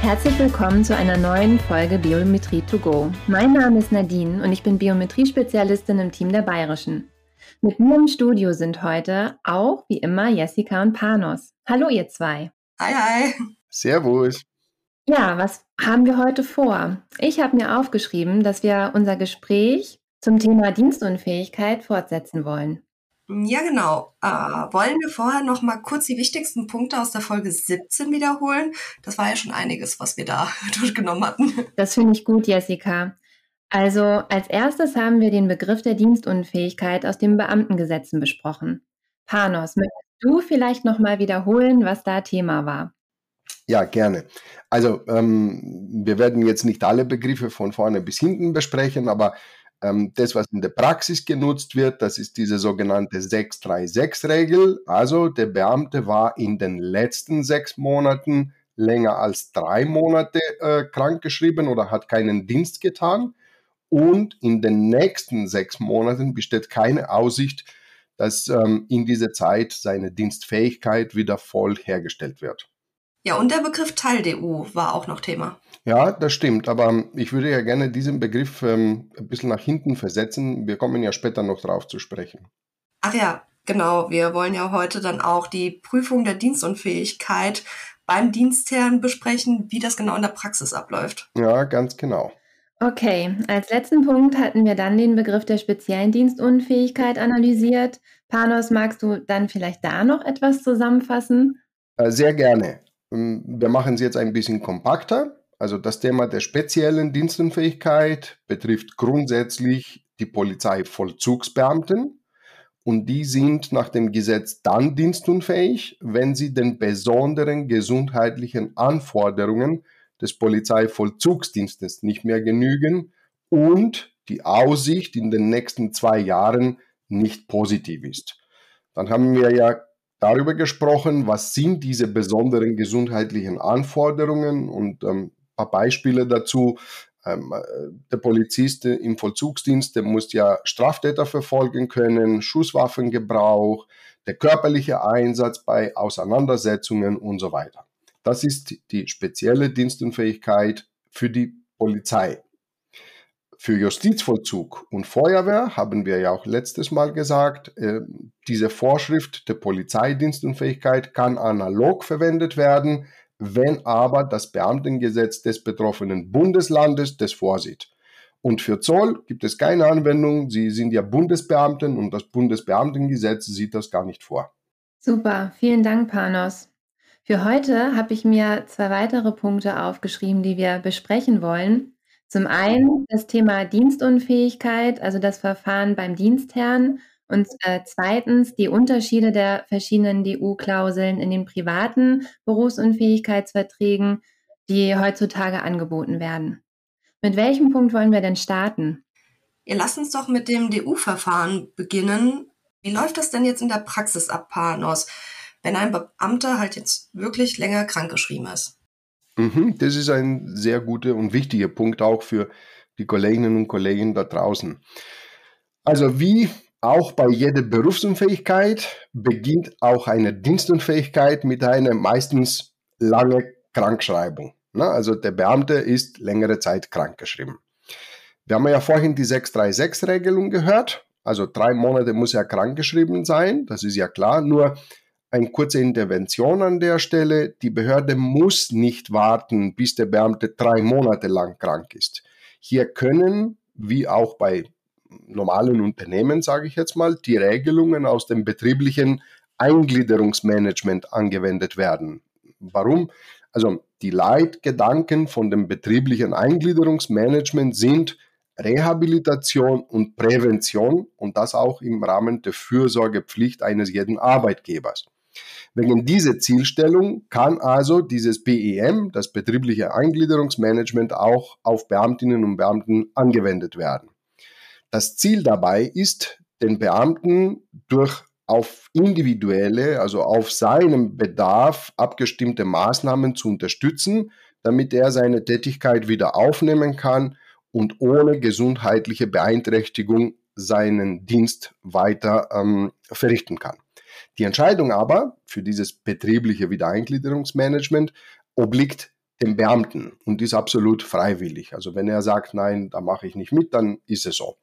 Herzlich willkommen zu einer neuen Folge Biometrie to go. Mein Name ist Nadine und ich bin Biometrie-Spezialistin im Team der Bayerischen. Mit mir im Studio sind heute auch wie immer Jessica und Panos. Hallo ihr zwei. Hi, hi. Servus. Ja, was haben wir heute vor? Ich habe mir aufgeschrieben, dass wir unser Gespräch zum Thema Dienstunfähigkeit fortsetzen wollen. Ja, genau. Äh, wollen wir vorher noch mal kurz die wichtigsten Punkte aus der Folge 17 wiederholen? Das war ja schon einiges, was wir da durchgenommen hatten. Das finde ich gut, Jessica. Also als erstes haben wir den Begriff der Dienstunfähigkeit aus den Beamtengesetzen besprochen. Panos, möchtest du vielleicht noch mal wiederholen, was da Thema war? Ja, gerne. Also ähm, wir werden jetzt nicht alle Begriffe von vorne bis hinten besprechen, aber das, was in der Praxis genutzt wird, das ist diese sogenannte 636-Regel. Also der Beamte war in den letzten sechs Monaten länger als drei Monate äh, krankgeschrieben oder hat keinen Dienst getan. Und in den nächsten sechs Monaten besteht keine Aussicht, dass ähm, in dieser Zeit seine Dienstfähigkeit wieder voll hergestellt wird. Ja, und der Begriff Teil-DU war auch noch Thema. Ja, das stimmt, aber ich würde ja gerne diesen Begriff ähm, ein bisschen nach hinten versetzen. Wir kommen ja später noch drauf zu sprechen. Ach ja, genau. Wir wollen ja heute dann auch die Prüfung der Dienstunfähigkeit beim Dienstherrn besprechen, wie das genau in der Praxis abläuft. Ja, ganz genau. Okay, als letzten Punkt hatten wir dann den Begriff der speziellen Dienstunfähigkeit analysiert. Panos, magst du dann vielleicht da noch etwas zusammenfassen? Äh, sehr gerne. Ähm, wir machen es jetzt ein bisschen kompakter. Also das Thema der speziellen Dienstunfähigkeit betrifft grundsätzlich die Polizeivollzugsbeamten und die sind nach dem Gesetz dann dienstunfähig, wenn sie den besonderen gesundheitlichen Anforderungen des Polizeivollzugsdienstes nicht mehr genügen und die Aussicht in den nächsten zwei Jahren nicht positiv ist. Dann haben wir ja darüber gesprochen, was sind diese besonderen gesundheitlichen Anforderungen und ähm, paar Beispiele dazu. Ähm, äh, der Polizist im Vollzugsdienst, der muss ja Straftäter verfolgen können, Schusswaffengebrauch, der körperliche Einsatz bei Auseinandersetzungen und so weiter. Das ist die spezielle Dienstunfähigkeit für die Polizei. Für Justizvollzug und Feuerwehr haben wir ja auch letztes Mal gesagt, äh, diese Vorschrift der Polizeidienstunfähigkeit kann analog verwendet werden wenn aber das Beamtengesetz des betroffenen Bundeslandes das vorsieht. Und für Zoll gibt es keine Anwendung. Sie sind ja Bundesbeamten und das Bundesbeamtengesetz sieht das gar nicht vor. Super, vielen Dank, Panos. Für heute habe ich mir zwei weitere Punkte aufgeschrieben, die wir besprechen wollen. Zum einen das Thema Dienstunfähigkeit, also das Verfahren beim Dienstherrn und äh, zweitens die Unterschiede der verschiedenen DU-Klauseln in den privaten Berufsunfähigkeitsverträgen, die heutzutage angeboten werden. Mit welchem Punkt wollen wir denn starten? Ihr lasst uns doch mit dem DU-Verfahren beginnen. Wie läuft das denn jetzt in der Praxis ab, Panos, wenn ein Beamter halt jetzt wirklich länger krankgeschrieben ist? Mhm, das ist ein sehr guter und wichtiger Punkt auch für die Kolleginnen und Kollegen da draußen. Also wie auch bei jeder Berufsunfähigkeit beginnt auch eine Dienstunfähigkeit mit einer meistens lange Krankschreibung. Ne? Also der Beamte ist längere Zeit krankgeschrieben. Wir haben ja vorhin die 636-Regelung gehört. Also drei Monate muss er krankgeschrieben sein, das ist ja klar. Nur eine kurze Intervention an der Stelle. Die Behörde muss nicht warten, bis der Beamte drei Monate lang krank ist. Hier können, wie auch bei normalen Unternehmen, sage ich jetzt mal, die Regelungen aus dem betrieblichen Eingliederungsmanagement angewendet werden. Warum? Also die Leitgedanken von dem betrieblichen Eingliederungsmanagement sind Rehabilitation und Prävention und das auch im Rahmen der Fürsorgepflicht eines jeden Arbeitgebers. Wegen dieser Zielstellung kann also dieses BEM, das betriebliche Eingliederungsmanagement, auch auf Beamtinnen und Beamten angewendet werden. Das Ziel dabei ist, den Beamten durch auf individuelle, also auf seinem Bedarf abgestimmte Maßnahmen zu unterstützen, damit er seine Tätigkeit wieder aufnehmen kann und ohne gesundheitliche Beeinträchtigung seinen Dienst weiter ähm, verrichten kann. Die Entscheidung aber für dieses betriebliche Wiedereingliederungsmanagement obliegt dem Beamten und ist absolut freiwillig. Also wenn er sagt, nein, da mache ich nicht mit, dann ist es so.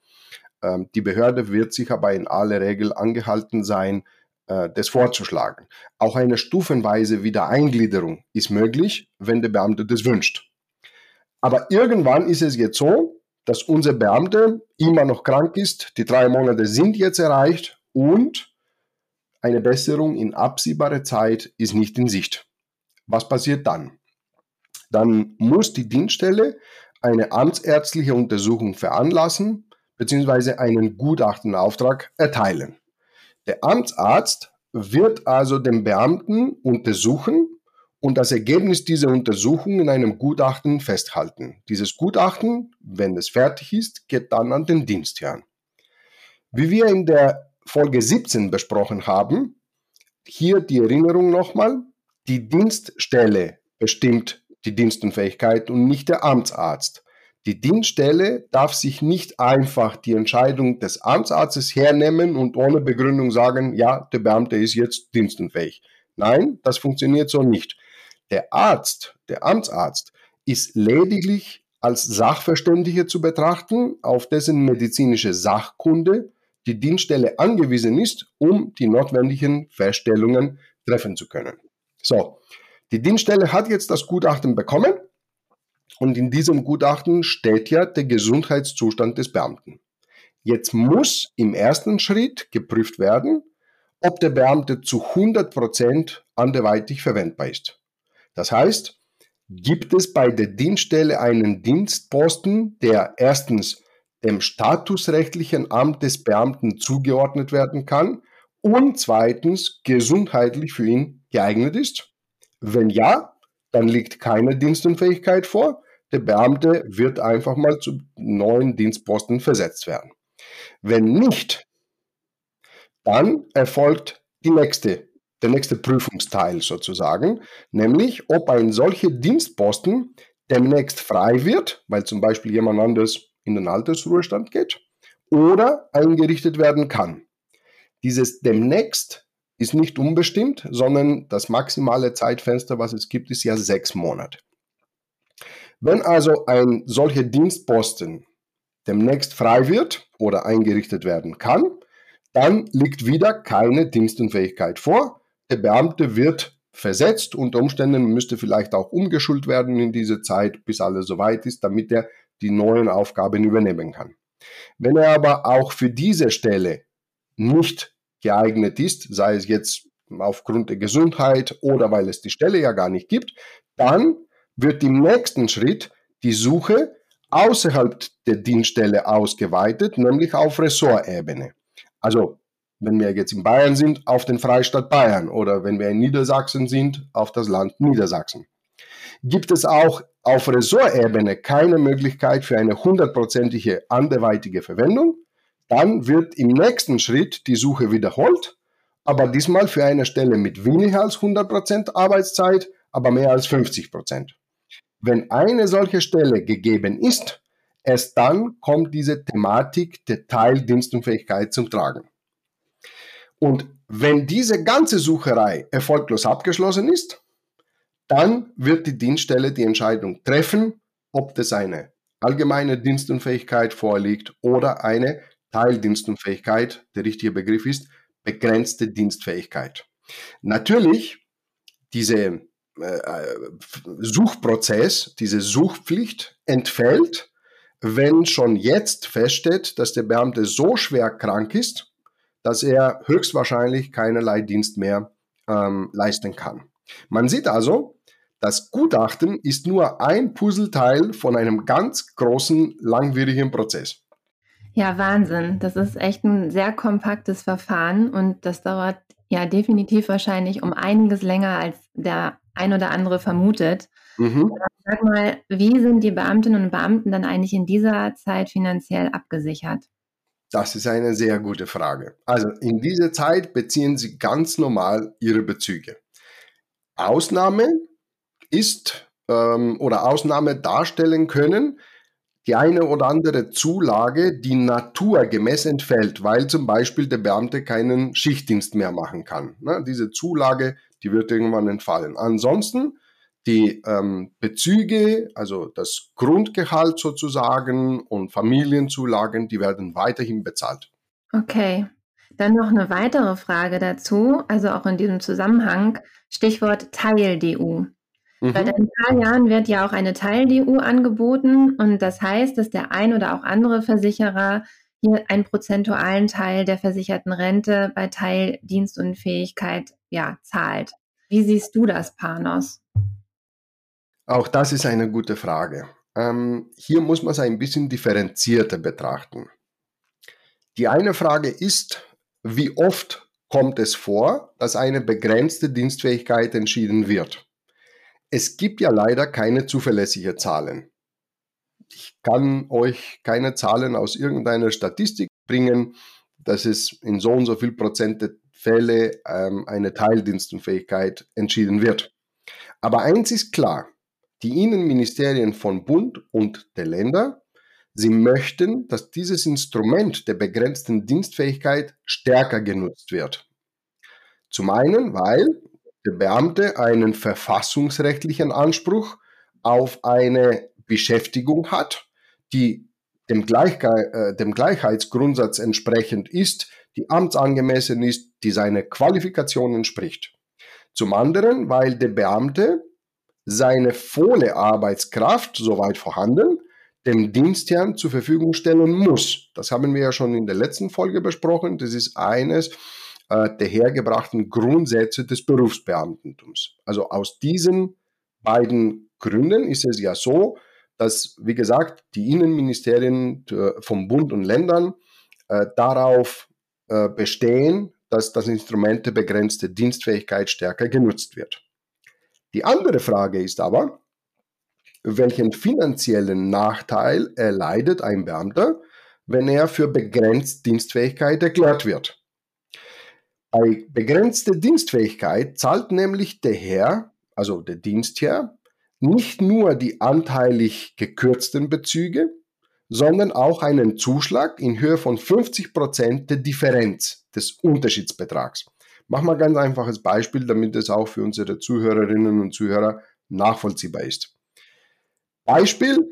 Ähm, die Behörde wird sich aber in aller Regel angehalten sein, äh, das vorzuschlagen. Auch eine stufenweise Wiedereingliederung ist möglich, wenn der Beamte das wünscht. Aber irgendwann ist es jetzt so, dass unser Beamte immer noch krank ist, die drei Monate sind jetzt erreicht und eine Besserung in absehbarer Zeit ist nicht in Sicht. Was passiert dann? Dann muss die Dienststelle eine amtsärztliche Untersuchung veranlassen bzw. einen Gutachtenauftrag erteilen. Der Amtsarzt wird also den Beamten untersuchen und das Ergebnis dieser Untersuchung in einem Gutachten festhalten. Dieses Gutachten, wenn es fertig ist, geht dann an den Dienstherrn. Wie wir in der Folge 17 besprochen haben, hier die Erinnerung nochmal, die Dienststelle bestimmt die Dienstunfähigkeit und nicht der Amtsarzt. Die Dienststelle darf sich nicht einfach die Entscheidung des Amtsarztes hernehmen und ohne Begründung sagen, ja, der Beamte ist jetzt dienstunfähig. Nein, das funktioniert so nicht. Der Arzt, der Amtsarzt, ist lediglich als Sachverständiger zu betrachten, auf dessen medizinische Sachkunde die Dienststelle angewiesen ist, um die notwendigen Feststellungen treffen zu können. So, die Dienststelle hat jetzt das Gutachten bekommen und in diesem Gutachten steht ja der Gesundheitszustand des Beamten. Jetzt muss im ersten Schritt geprüft werden, ob der Beamte zu 100 Prozent anderweitig verwendbar ist. Das heißt, gibt es bei der Dienststelle einen Dienstposten, der erstens dem statusrechtlichen Amt des Beamten zugeordnet werden kann und zweitens gesundheitlich für ihn geeignet ist? Wenn ja, dann liegt keine Dienstunfähigkeit vor. Der Beamte wird einfach mal zu neuen Dienstposten versetzt werden. Wenn nicht, dann erfolgt die nächste, der nächste Prüfungsteil sozusagen, nämlich ob ein solcher Dienstposten demnächst frei wird, weil zum Beispiel jemand anderes in den Altersruhestand geht oder eingerichtet werden kann. Dieses demnächst ist nicht unbestimmt, sondern das maximale Zeitfenster, was es gibt, ist ja sechs Monate. Wenn also ein solcher Dienstposten demnächst frei wird oder eingerichtet werden kann, dann liegt wieder keine Dienstunfähigkeit vor. Der Beamte wird versetzt, unter Umständen müsste vielleicht auch umgeschult werden in diese Zeit, bis alles soweit ist, damit er die neuen Aufgaben übernehmen kann. Wenn er aber auch für diese Stelle nicht geeignet ist, sei es jetzt aufgrund der Gesundheit oder weil es die Stelle ja gar nicht gibt, dann wird im nächsten Schritt die Suche außerhalb der Dienststelle ausgeweitet, nämlich auf Ressortebene. Also wenn wir jetzt in Bayern sind, auf den Freistaat Bayern oder wenn wir in Niedersachsen sind, auf das Land Niedersachsen. Gibt es auch auf Ressortebene keine Möglichkeit für eine hundertprozentige anderweitige Verwendung, dann wird im nächsten Schritt die Suche wiederholt, aber diesmal für eine Stelle mit weniger als 100% Arbeitszeit, aber mehr als 50%. Wenn eine solche Stelle gegeben ist, erst dann kommt diese Thematik der Teildienstunfähigkeit zum Tragen. Und wenn diese ganze Sucherei erfolglos abgeschlossen ist, dann wird die Dienststelle die Entscheidung treffen, ob das eine allgemeine Dienstunfähigkeit vorliegt oder eine Teildienstunfähigkeit, der richtige Begriff ist, begrenzte Dienstfähigkeit. Natürlich, diese äh, Suchprozess, diese Suchpflicht entfällt, wenn schon jetzt feststeht, dass der Beamte so schwer krank ist, dass er höchstwahrscheinlich keinerlei Dienst mehr ähm, leisten kann. Man sieht also, das Gutachten ist nur ein Puzzleteil von einem ganz großen, langwierigen Prozess. Ja, Wahnsinn. Das ist echt ein sehr kompaktes Verfahren und das dauert ja definitiv wahrscheinlich um einiges länger, als der ein oder andere vermutet. Mhm. Sag mal, wie sind die Beamtinnen und Beamten dann eigentlich in dieser Zeit finanziell abgesichert? Das ist eine sehr gute Frage. Also in dieser Zeit beziehen sie ganz normal ihre Bezüge. Ausnahme ist ähm, oder Ausnahme darstellen können, die eine oder andere Zulage, die naturgemäß entfällt, weil zum Beispiel der Beamte keinen Schichtdienst mehr machen kann. Ne? Diese Zulage, die wird irgendwann entfallen. Ansonsten die ähm, Bezüge, also das Grundgehalt sozusagen und Familienzulagen, die werden weiterhin bezahlt. Okay. Dann noch eine weitere Frage dazu, also auch in diesem Zusammenhang, Stichwort Teil-DU. Mhm. Seit ein paar Jahren wird ja auch eine Teil-DU angeboten und das heißt, dass der ein oder auch andere Versicherer hier einen prozentualen Teil der versicherten Rente bei Teildienstunfähigkeit ja, zahlt. Wie siehst du das, Panos? Auch das ist eine gute Frage. Ähm, hier muss man es ein bisschen differenzierter betrachten. Die eine Frage ist, wie oft kommt es vor, dass eine begrenzte Dienstfähigkeit entschieden wird? Es gibt ja leider keine zuverlässige Zahlen. Ich kann euch keine Zahlen aus irgendeiner Statistik bringen, dass es in so und so viel Prozent der Fälle ähm, eine Teildienstunfähigkeit entschieden wird. Aber eins ist klar, die Innenministerien von Bund und der Länder, sie möchten, dass dieses Instrument der begrenzten Dienstfähigkeit stärker genutzt wird. Zum einen, weil der Beamte einen verfassungsrechtlichen Anspruch auf eine Beschäftigung hat, die dem, Gleichge äh, dem Gleichheitsgrundsatz entsprechend ist, die amtsangemessen ist, die seine Qualifikation entspricht. Zum anderen, weil der Beamte seine volle Arbeitskraft, soweit vorhanden, dem Dienstherrn zur Verfügung stellen muss. Das haben wir ja schon in der letzten Folge besprochen. Das ist eines äh, der hergebrachten Grundsätze des Berufsbeamtentums. Also aus diesen beiden Gründen ist es ja so, dass, wie gesagt, die Innenministerien äh, vom Bund und Ländern äh, darauf äh, bestehen, dass das Instrument der begrenzten Dienstfähigkeit stärker genutzt wird. Die andere Frage ist aber, welchen finanziellen Nachteil erleidet ein Beamter, wenn er für begrenzt Dienstfähigkeit erklärt wird. Bei begrenzter Dienstfähigkeit zahlt nämlich der Herr, also der Dienstherr, nicht nur die anteilig gekürzten Bezüge, sondern auch einen Zuschlag in Höhe von 50 Prozent der Differenz des Unterschiedsbetrags. Mach mal ganz einfaches Beispiel, damit es auch für unsere Zuhörerinnen und Zuhörer nachvollziehbar ist. Beispiel,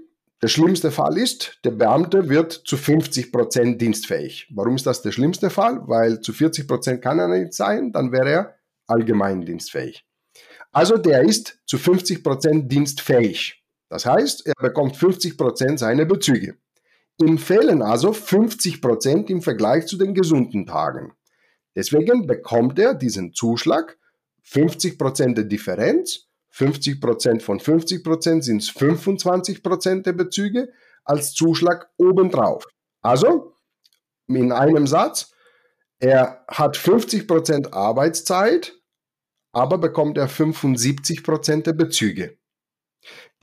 der schlimmste Fall ist, der Beamte wird zu 50 Prozent dienstfähig. Warum ist das der schlimmste Fall? Weil zu 40 Prozent kann er nicht sein, dann wäre er allgemein dienstfähig. Also der ist zu 50 Prozent dienstfähig. Das heißt, er bekommt 50 Prozent seiner Bezüge. Ihm fehlen also 50 Prozent im Vergleich zu den gesunden Tagen. Deswegen bekommt er diesen Zuschlag, 50% der Differenz, 50% von 50% sind 25% der Bezüge als Zuschlag obendrauf. Also, in einem Satz, er hat 50% Arbeitszeit, aber bekommt er 75% der Bezüge.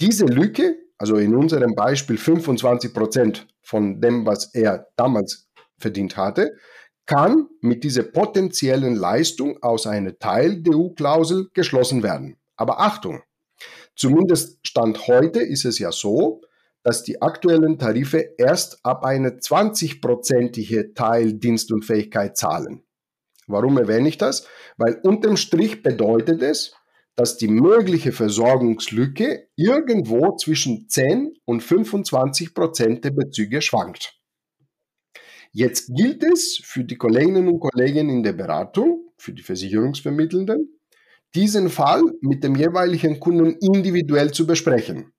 Diese Lücke, also in unserem Beispiel 25% von dem, was er damals verdient hatte, kann mit dieser potenziellen Leistung aus einer Teil-DU-Klausel geschlossen werden. Aber Achtung, zumindest Stand heute ist es ja so, dass die aktuellen Tarife erst ab einer 20-prozentige Teildienstunfähigkeit zahlen. Warum erwähne ich das? Weil unterm Strich bedeutet es, dass die mögliche Versorgungslücke irgendwo zwischen 10 und 25 Prozent der Bezüge schwankt. Jetzt gilt es für die Kolleginnen und Kollegen in der Beratung, für die Versicherungsvermittelnden, diesen Fall mit dem jeweiligen Kunden individuell zu besprechen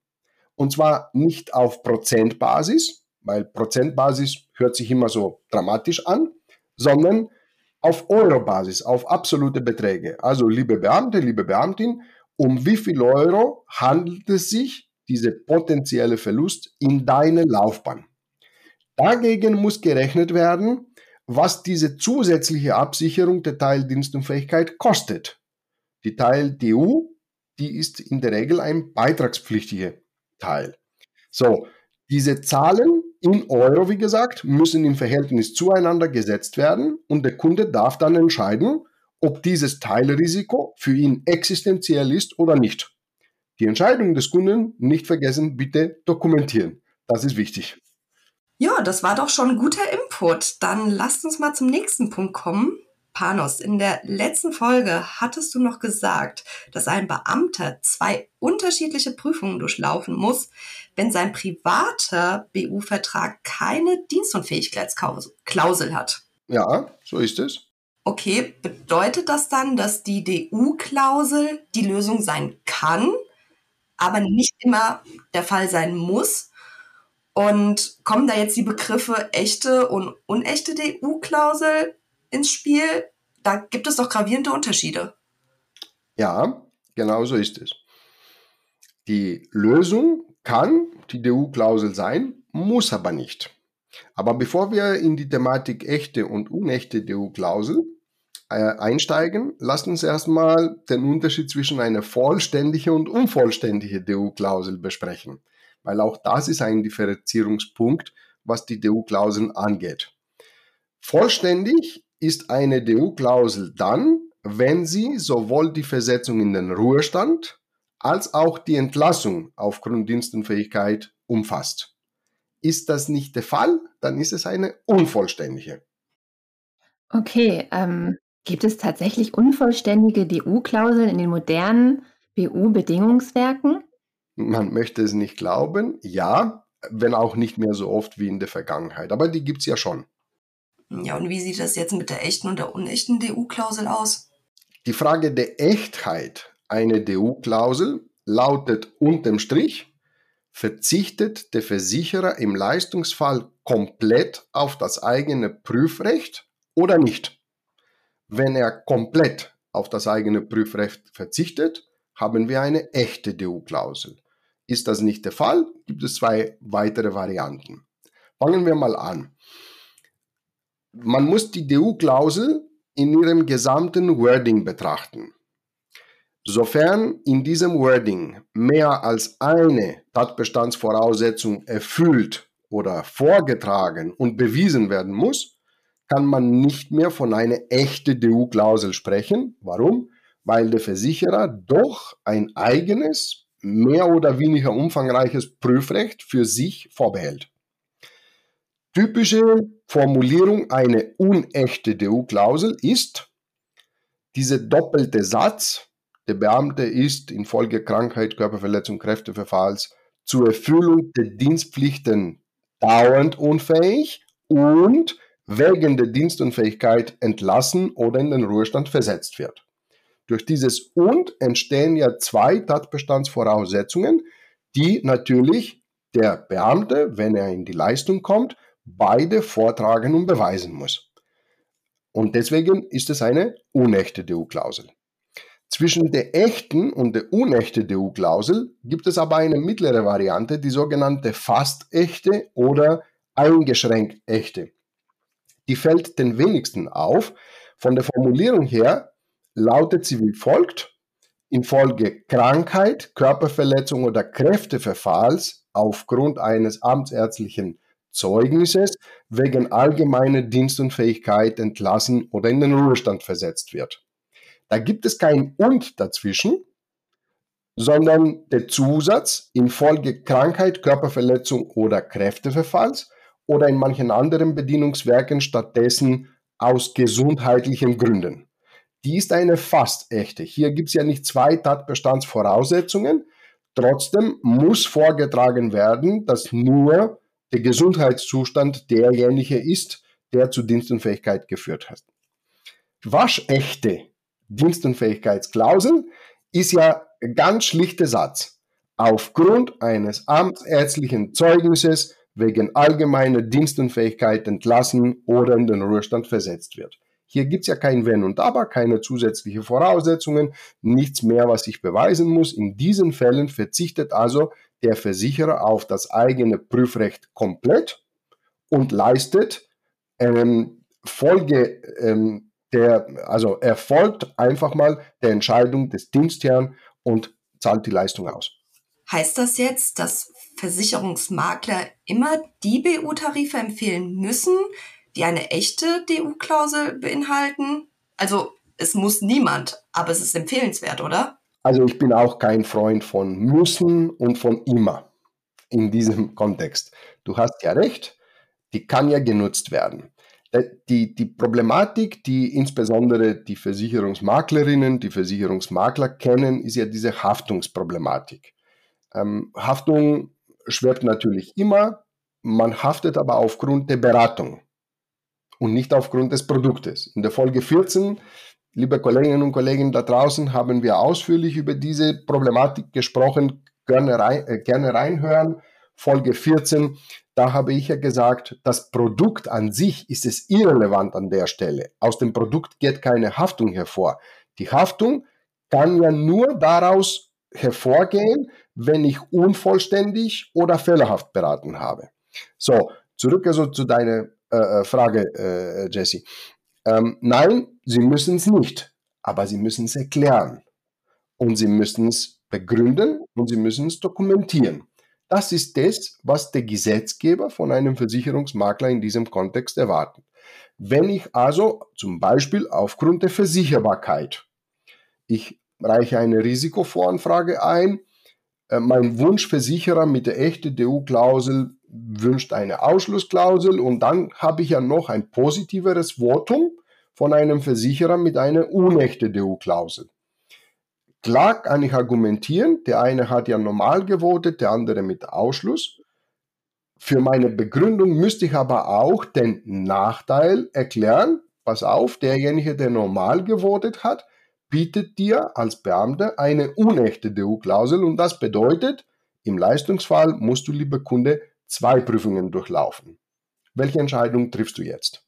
Und zwar nicht auf Prozentbasis, weil Prozentbasis hört sich immer so dramatisch an, sondern auf Eurobasis, auf absolute Beträge. Also liebe Beamte, liebe Beamtin, um wie viel Euro handelt es sich, diese potenzielle Verlust in deiner Laufbahn? Dagegen muss gerechnet werden, was diese zusätzliche Absicherung der Teildienstunfähigkeit kostet. Die Teil DU, die ist in der Regel ein beitragspflichtiger Teil. So, diese Zahlen in Euro, wie gesagt, müssen im Verhältnis zueinander gesetzt werden und der Kunde darf dann entscheiden, ob dieses Teilrisiko für ihn existenziell ist oder nicht. Die Entscheidung des Kunden nicht vergessen, bitte dokumentieren. Das ist wichtig. Ja, das war doch schon guter Input. Dann lasst uns mal zum nächsten Punkt kommen. Panos, in der letzten Folge hattest du noch gesagt, dass ein Beamter zwei unterschiedliche Prüfungen durchlaufen muss, wenn sein privater BU-Vertrag keine Dienstunfähigkeitsklausel hat. Ja, so ist es. Okay, bedeutet das dann, dass die DU-Klausel die Lösung sein kann, aber nicht immer der Fall sein muss? Und kommen da jetzt die Begriffe echte und unechte DU-Klausel ins Spiel? Da gibt es doch gravierende Unterschiede. Ja, genau so ist es. Die Lösung kann die DU-Klausel sein, muss aber nicht. Aber bevor wir in die Thematik echte und unechte DU-Klausel äh, einsteigen, lasst uns erstmal den Unterschied zwischen einer vollständigen und unvollständigen DU-Klausel besprechen, weil auch das ist ein Differenzierungspunkt, was die DU-Klauseln angeht. Vollständig ist eine DU-Klausel dann, wenn sie sowohl die Versetzung in den Ruhestand als auch die Entlassung aufgrund Dienstunfähigkeit umfasst. Ist das nicht der Fall, dann ist es eine unvollständige. Okay, ähm, gibt es tatsächlich unvollständige DU-Klauseln in den modernen BU-Bedingungswerken? Man möchte es nicht glauben, ja, wenn auch nicht mehr so oft wie in der Vergangenheit, aber die gibt es ja schon. Ja, und wie sieht das jetzt mit der echten und der unechten DU-Klausel aus? Die Frage der Echtheit einer DU-Klausel lautet unterm Strich, verzichtet der Versicherer im Leistungsfall komplett auf das eigene Prüfrecht oder nicht? Wenn er komplett auf das eigene Prüfrecht verzichtet, haben wir eine echte DU-Klausel. Ist das nicht der Fall, gibt es zwei weitere Varianten. Fangen wir mal an. Man muss die DU-Klausel in ihrem gesamten Wording betrachten. Sofern in diesem Wording mehr als eine Tatbestandsvoraussetzung erfüllt oder vorgetragen und bewiesen werden muss, kann man nicht mehr von einer echten DU-Klausel sprechen. Warum? Weil der Versicherer doch ein eigenes, mehr oder weniger umfangreiches Prüfrecht für sich vorbehält. Typische Formulierung einer unechten DU-Klausel ist, dieser doppelte Satz der Beamte ist infolge Krankheit, Körperverletzung, Kräfteverfalls zur Erfüllung der Dienstpflichten dauernd unfähig und wegen der Dienstunfähigkeit entlassen oder in den Ruhestand versetzt wird. Durch dieses und entstehen ja zwei Tatbestandsvoraussetzungen, die natürlich der Beamte, wenn er in die Leistung kommt, beide vortragen und beweisen muss. Und deswegen ist es eine unechte DU-Klausel. Zwischen der echten und der unechten DU-Klausel gibt es aber eine mittlere Variante, die sogenannte fast echte oder eingeschränkt echte. Die fällt den wenigsten auf. Von der Formulierung her lautet sie wie folgt. Infolge Krankheit, Körperverletzung oder Kräfteverfalls aufgrund eines amtsärztlichen Zeugnisses wegen allgemeiner Dienstunfähigkeit entlassen oder in den Ruhestand versetzt wird. Da gibt es kein und dazwischen, sondern der Zusatz infolge Krankheit, Körperverletzung oder Kräfteverfalls oder in manchen anderen Bedienungswerken stattdessen aus gesundheitlichen Gründen. Die ist eine fast echte. Hier gibt es ja nicht zwei Tatbestandsvoraussetzungen. Trotzdem muss vorgetragen werden, dass nur der Gesundheitszustand derjenige ist, der zu Dienstunfähigkeit geführt hat. Waschechte Dienstunfähigkeitsklausel ist ja ein ganz schlichter Satz. aufgrund eines amtsärztlichen Zeugnisses wegen allgemeiner Dienstunfähigkeit entlassen oder in den Ruhestand versetzt wird. Hier gibt es ja kein Wenn und Aber, keine zusätzliche Voraussetzungen, nichts mehr, was ich beweisen muss. In diesen Fällen verzichtet also der Versicherer auf das eigene Prüfrecht komplett und leistet ähm, Folge ähm, der, also erfolgt einfach mal der Entscheidung des Dienstherrn und zahlt die Leistung aus. Heißt das jetzt, dass Versicherungsmakler immer die BU-Tarife empfehlen müssen, die eine echte DU-Klausel beinhalten? Also es muss niemand, aber es ist empfehlenswert, oder? Also ich bin auch kein Freund von müssen und von immer in diesem Kontext. Du hast ja recht, die kann ja genutzt werden. Äh, die, die Problematik, die insbesondere die Versicherungsmaklerinnen, die Versicherungsmakler kennen, ist ja diese Haftungsproblematik. Ähm, Haftung schwirrt natürlich immer, man haftet aber aufgrund der Beratung und nicht aufgrund des Produktes. In der Folge 14, liebe Kolleginnen und Kollegen da draußen, haben wir ausführlich über diese Problematik gesprochen. Gerne, rein, äh, gerne reinhören. Folge 14, da habe ich ja gesagt, das Produkt an sich ist es irrelevant an der Stelle. Aus dem Produkt geht keine Haftung hervor. Die Haftung kann ja nur daraus hervorgehen, wenn ich unvollständig oder fehlerhaft beraten habe. So, zurück also zu deiner äh, äh, Frage, äh, Jesse. Ähm, nein, Sie müssen es nicht, aber Sie müssen es erklären. Und Sie müssen es begründen und Sie müssen es dokumentieren. Das ist das, was der Gesetzgeber von einem Versicherungsmakler in diesem Kontext erwartet. Wenn ich also zum Beispiel aufgrund der Versicherbarkeit, ich reiche eine Risikovoranfrage ein, äh, mein Wunschversicherer mit der echten DU-Klausel wünscht eine Ausschlussklausel und dann habe ich ja noch ein positiveres Votum von einem Versicherer mit einer unechten DU-Klausel. Klar kann ich argumentieren, der eine hat ja normal gewotet, der andere mit Ausschluss. Für meine Begründung müsste ich aber auch den Nachteil erklären. Pass auf, derjenige, der normal gewotet hat, bietet dir als Beamter eine unechte DU-Klausel und das bedeutet, im Leistungsfall musst du, lieber Kunde, zwei Prüfungen durchlaufen. Welche Entscheidung triffst du jetzt?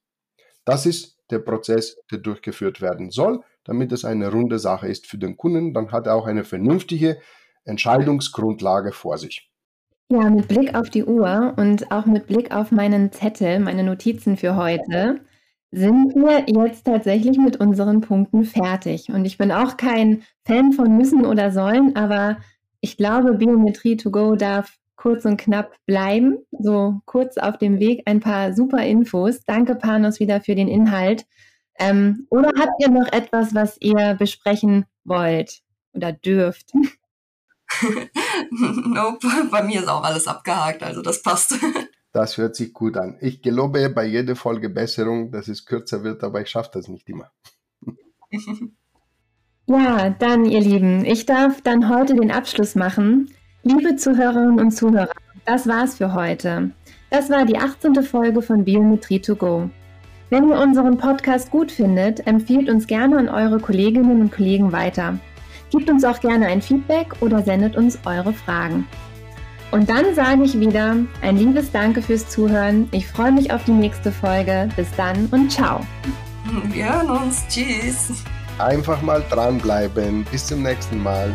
Das ist der Prozess, der durchgeführt werden soll, damit es eine runde Sache ist für den Kunden. Dann hat er auch eine vernünftige Entscheidungsgrundlage vor sich. Ja, mit Blick auf die Uhr und auch mit Blick auf meinen Zettel, meine Notizen für heute, sind wir jetzt tatsächlich mit unseren Punkten fertig. Und ich bin auch kein Fan von müssen oder sollen, aber ich glaube, Biometrie to go darf kurz und knapp bleiben. So kurz auf dem Weg ein paar super Infos. Danke, Panos, wieder für den Inhalt. Ähm, oder habt ihr noch etwas, was ihr besprechen wollt oder dürft? nope, bei mir ist auch alles abgehakt, also das passt. Das hört sich gut an. Ich gelobe bei jeder Folge Besserung, dass es kürzer wird, aber ich schaffe das nicht immer. Ja, dann, ihr Lieben, ich darf dann heute den Abschluss machen. Liebe Zuhörerinnen und Zuhörer, das war's für heute. Das war die 18. Folge von Biometrie to go. Wenn ihr unseren Podcast gut findet, empfiehlt uns gerne an eure Kolleginnen und Kollegen weiter. Gebt uns auch gerne ein Feedback oder sendet uns eure Fragen. Und dann sage ich wieder ein liebes Danke fürs Zuhören. Ich freue mich auf die nächste Folge. Bis dann und ciao. Wir hören uns. Tschüss. Einfach mal dranbleiben. Bis zum nächsten Mal.